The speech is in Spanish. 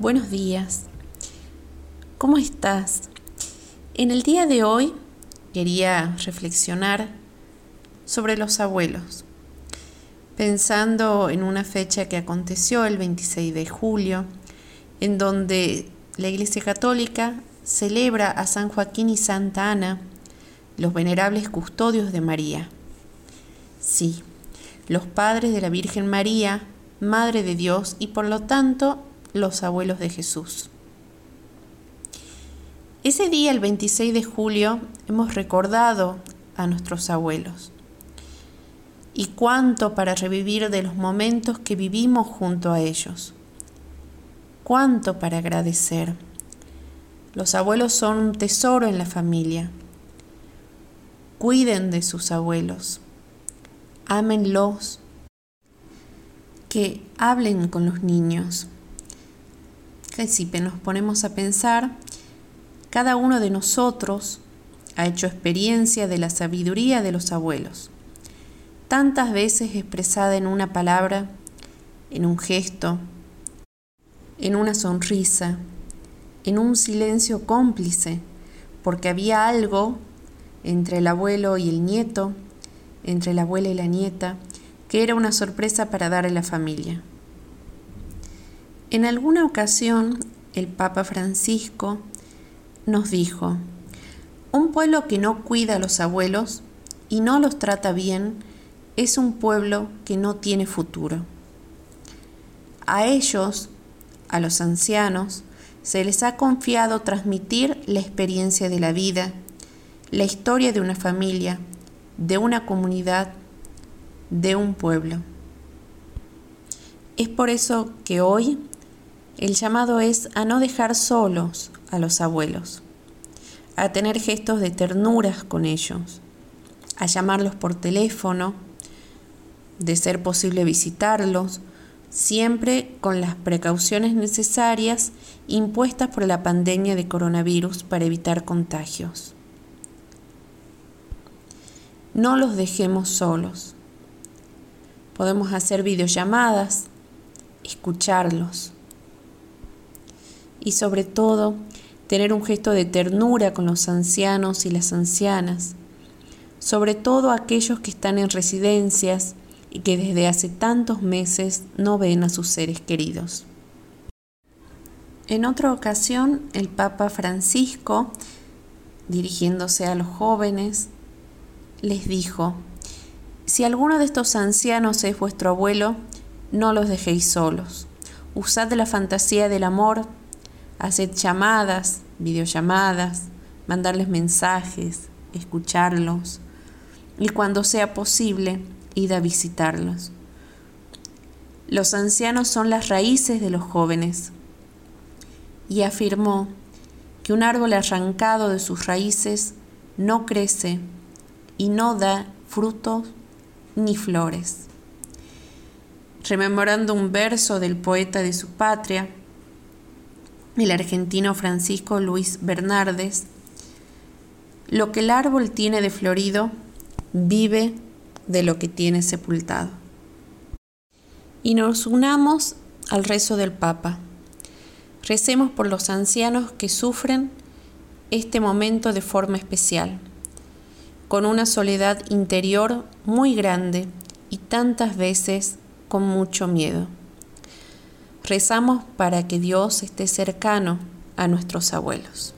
Buenos días. ¿Cómo estás? En el día de hoy quería reflexionar sobre los abuelos, pensando en una fecha que aconteció el 26 de julio, en donde la Iglesia Católica celebra a San Joaquín y Santa Ana, los venerables custodios de María. Sí, los padres de la Virgen María, Madre de Dios y por lo tanto los abuelos de Jesús. Ese día, el 26 de julio, hemos recordado a nuestros abuelos. Y cuánto para revivir de los momentos que vivimos junto a ellos. Cuánto para agradecer. Los abuelos son un tesoro en la familia. Cuiden de sus abuelos. Ámenlos. Que hablen con los niños si nos ponemos a pensar, cada uno de nosotros ha hecho experiencia de la sabiduría de los abuelos, tantas veces expresada en una palabra, en un gesto, en una sonrisa, en un silencio cómplice, porque había algo entre el abuelo y el nieto, entre la abuela y la nieta, que era una sorpresa para dar a la familia. En alguna ocasión el Papa Francisco nos dijo, un pueblo que no cuida a los abuelos y no los trata bien es un pueblo que no tiene futuro. A ellos, a los ancianos, se les ha confiado transmitir la experiencia de la vida, la historia de una familia, de una comunidad, de un pueblo. Es por eso que hoy el llamado es a no dejar solos a los abuelos, a tener gestos de ternuras con ellos, a llamarlos por teléfono, de ser posible visitarlos, siempre con las precauciones necesarias impuestas por la pandemia de coronavirus para evitar contagios. No los dejemos solos. Podemos hacer videollamadas, escucharlos y sobre todo tener un gesto de ternura con los ancianos y las ancianas, sobre todo aquellos que están en residencias y que desde hace tantos meses no ven a sus seres queridos. En otra ocasión, el Papa Francisco, dirigiéndose a los jóvenes, les dijo, si alguno de estos ancianos es vuestro abuelo, no los dejéis solos. Usad la fantasía del amor Haced llamadas, videollamadas, mandarles mensajes, escucharlos y cuando sea posible, ir a visitarlos. Los ancianos son las raíces de los jóvenes y afirmó que un árbol arrancado de sus raíces no crece y no da frutos ni flores. Rememorando un verso del poeta de su patria, el argentino Francisco Luis Bernardes, lo que el árbol tiene de florido vive de lo que tiene sepultado. Y nos unamos al rezo del Papa. Recemos por los ancianos que sufren este momento de forma especial, con una soledad interior muy grande y tantas veces con mucho miedo. Rezamos para que Dios esté cercano a nuestros abuelos.